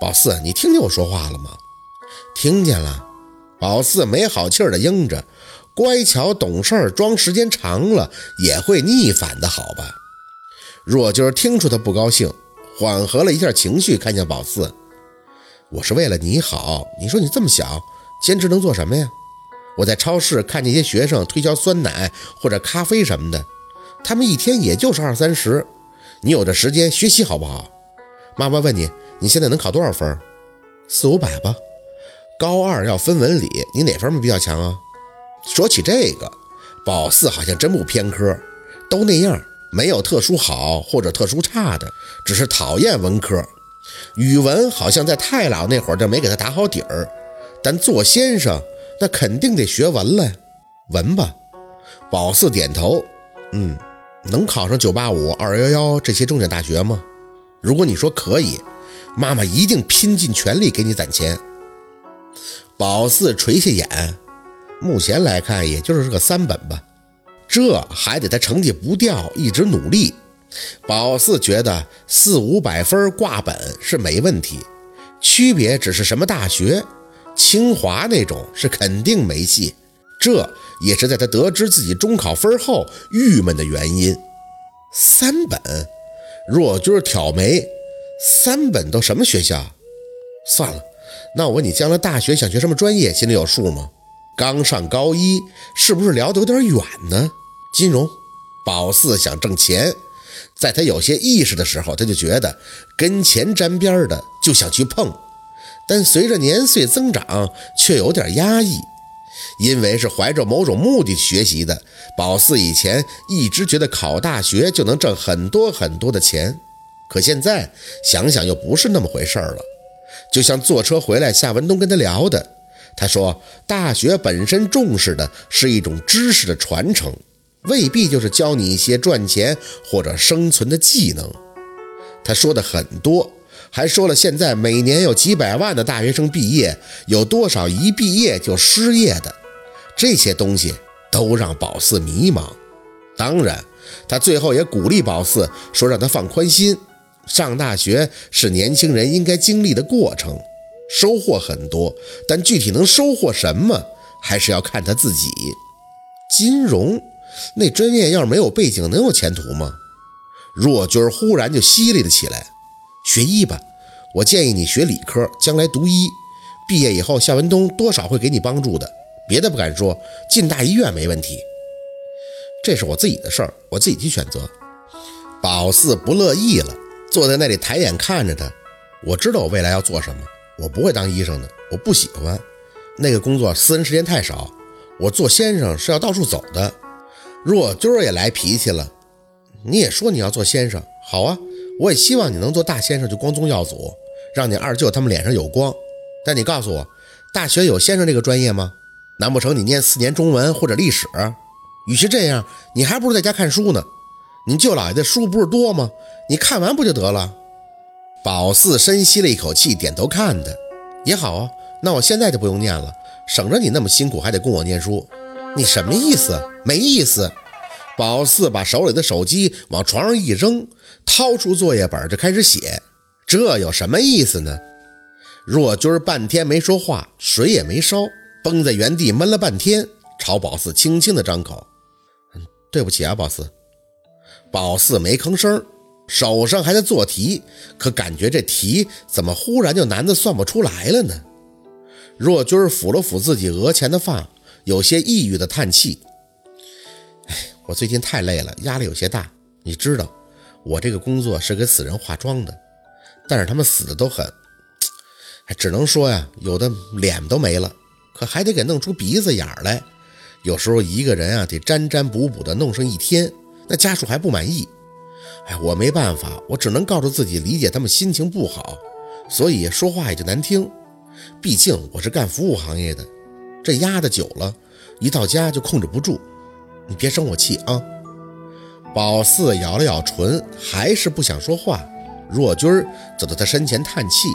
宝四，你听见我说话了吗？听见了。宝四没好气儿的应着，乖巧懂事儿，装时间长了也会逆反的，好吧？若军听出他不高兴，缓和了一下情绪，看向宝四：“我是为了你好，你说你这么小，兼职能做什么呀？我在超市看那些学生推销酸奶或者咖啡什么的，他们一天也就是二三十，你有这时间学习好不好？妈妈问你，你现在能考多少分？四五百吧。高二要分文理，你哪方面比较强啊？说起这个，宝四好像真不偏科，都那样。”没有特殊好或者特殊差的，只是讨厌文科。语文好像在太老那会儿就没给他打好底儿，但做先生那肯定得学文了呀。文吧，宝四点头，嗯，能考上九八五、二幺幺这些重点大学吗？如果你说可以，妈妈一定拼尽全力给你攒钱。宝四垂下眼，目前来看也就是个三本吧。这还得他成绩不掉，一直努力。宝四觉得四五百分挂本是没问题，区别只是什么大学，清华那种是肯定没戏。这也是在他得知自己中考分后郁闷的原因。三本，若军挑眉，三本都什么学校？算了，那我问你，将来大学想学什么专业，心里有数吗？刚上高一，是不是聊得有点远呢？金融，宝四想挣钱，在他有些意识的时候，他就觉得跟钱沾边的就想去碰，但随着年岁增长，却有点压抑，因为是怀着某种目的学习的。宝四以前一直觉得考大学就能挣很多很多的钱，可现在想想又不是那么回事儿了。就像坐车回来，夏文东跟他聊的，他说大学本身重视的是一种知识的传承。未必就是教你一些赚钱或者生存的技能。他说的很多，还说了现在每年有几百万的大学生毕业，有多少一毕业就失业的，这些东西都让宝四迷茫。当然，他最后也鼓励宝四说，让他放宽心，上大学是年轻人应该经历的过程，收获很多，但具体能收获什么，还是要看他自己。金融。那专业要是没有背景，能有前途吗？若军忽然就犀利了起来：“学医吧，我建议你学理科，将来读医，毕业以后夏文东多少会给你帮助的。别的不敢说，进大医院没问题。这是我自己的事儿，我自己去选择。”宝四不乐意了，坐在那里抬眼看着他。我知道我未来要做什么，我不会当医生的，我不喜欢那个工作，私人时间太少。我做先生是要到处走的。若军也来脾气了，你也说你要做先生，好啊，我也希望你能做大先生，就光宗耀祖，让你二舅他们脸上有光。但你告诉我，大学有先生这个专业吗？难不成你念四年中文或者历史？与其这样，你还不如在家看书呢。你舅姥爷的书不是多吗？你看完不就得了？宝四深吸了一口气，点头看他，也好啊，那我现在就不用念了，省着你那么辛苦，还得供我念书。你什么意思？没意思。宝四把手里的手机往床上一扔，掏出作业本就开始写。这有什么意思呢？若军半天没说话，水也没烧，崩在原地闷了半天，朝宝四轻轻的张口：“对不起啊，宝四。”宝四没吭声，手上还在做题，可感觉这题怎么忽然就难的算不出来了呢？若军抚了抚自己额前的发。有些抑郁的叹气，哎，我最近太累了，压力有些大。你知道，我这个工作是给死人化妆的，但是他们死的都很，只能说呀，有的脸都没了，可还得给弄出鼻子眼来。有时候一个人啊，得粘粘补补的弄上一天，那家属还不满意。哎，我没办法，我只能告诉自己理解他们心情不好，所以说话也就难听。毕竟我是干服务行业的。这压的久了，一到家就控制不住。你别生我气啊！宝四咬了咬唇，还是不想说话。若军走到他身前叹气：“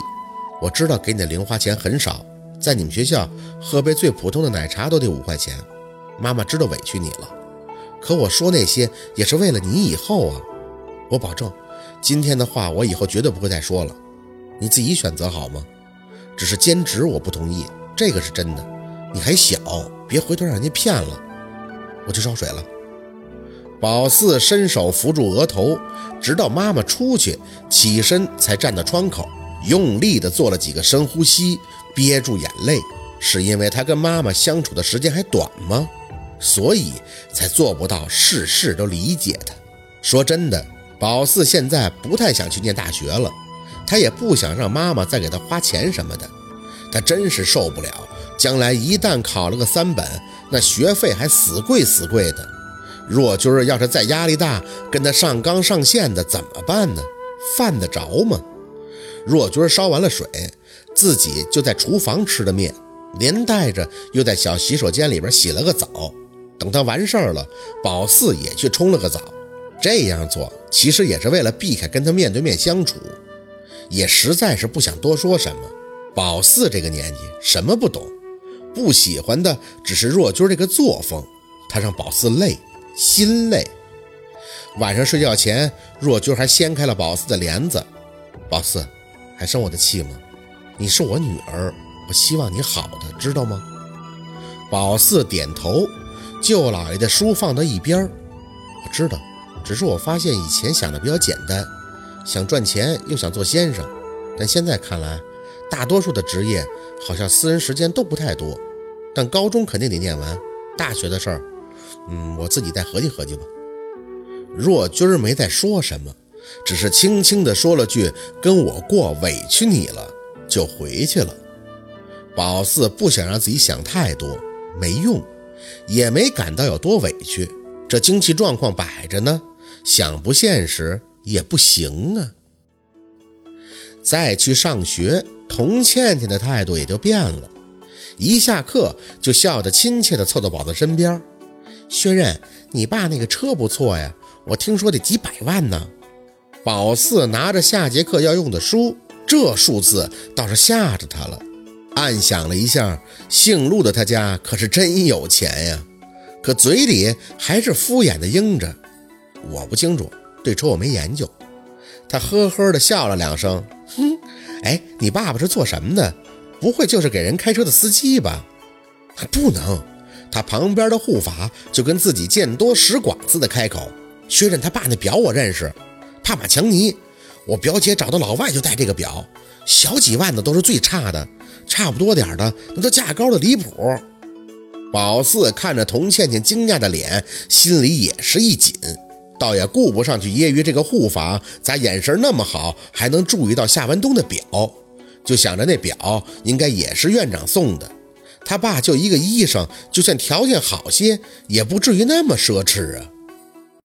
我知道给你的零花钱很少，在你们学校喝杯最普通的奶茶都得五块钱。妈妈知道委屈你了，可我说那些也是为了你以后啊。我保证，今天的话我以后绝对不会再说了。你自己选择好吗？只是兼职我不同意，这个是真的。你还小，别回头让人家骗了。我去烧水了。宝四伸手扶住额头，直到妈妈出去，起身才站到窗口，用力地做了几个深呼吸，憋住眼泪。是因为他跟妈妈相处的时间还短吗？所以才做不到事事都理解他。说真的，宝四现在不太想去念大学了，他也不想让妈妈再给他花钱什么的。他真是受不了，将来一旦考了个三本，那学费还死贵死贵的。若君儿要是再压力大，跟他上纲上线的怎么办呢？犯得着吗？若君烧完了水，自己就在厨房吃的面，连带着又在小洗手间里边洗了个澡。等他完事儿了，宝四也去冲了个澡。这样做其实也是为了避开跟他面对面相处，也实在是不想多说什么。宝四这个年纪什么不懂，不喜欢的只是若君这个作风，他让宝四累。心累。晚上睡觉前，若君还掀开了宝四的帘子。宝四，还生我的气吗？你是我女儿，我希望你好的，知道吗？宝四点头。舅老爷的书放到一边我知道，只是我发现以前想的比较简单，想赚钱又想做先生，但现在看来，大多数的职业好像私人时间都不太多。但高中肯定得念完，大学的事儿。嗯，我自己再合计合计吧。若君没再说什么，只是轻轻地说了句“跟我过，委屈你了”，就回去了。宝四不想让自己想太多，没用，也没感到有多委屈。这经济状况摆着呢，想不现实也不行啊。再去上学，童倩倩的态度也就变了，一下课就笑得亲切地凑到宝子身边。薛任，你爸那个车不错呀，我听说得几百万呢。宝四拿着下节课要用的书，这数字倒是吓着他了。暗想了一下，姓陆的他家可是真有钱呀。可嘴里还是敷衍的应着：“我不清楚，对车我没研究。”他呵呵的笑了两声，哼，哎，你爸爸是做什么的？不会就是给人开车的司机吧？不能。他旁边的护法就跟自己见多识广似的开口：“薛刃他爸那表我认识，帕玛强尼。我表姐找的老外就戴这个表，小几万的都是最差的，差不多点的那都价高的离谱。”宝四看着童倩倩惊讶的脸，心里也是一紧，倒也顾不上去揶揄这个护法咋眼神那么好，还能注意到夏文东的表，就想着那表应该也是院长送的。他爸就一个医生，就算条件好些，也不至于那么奢侈啊。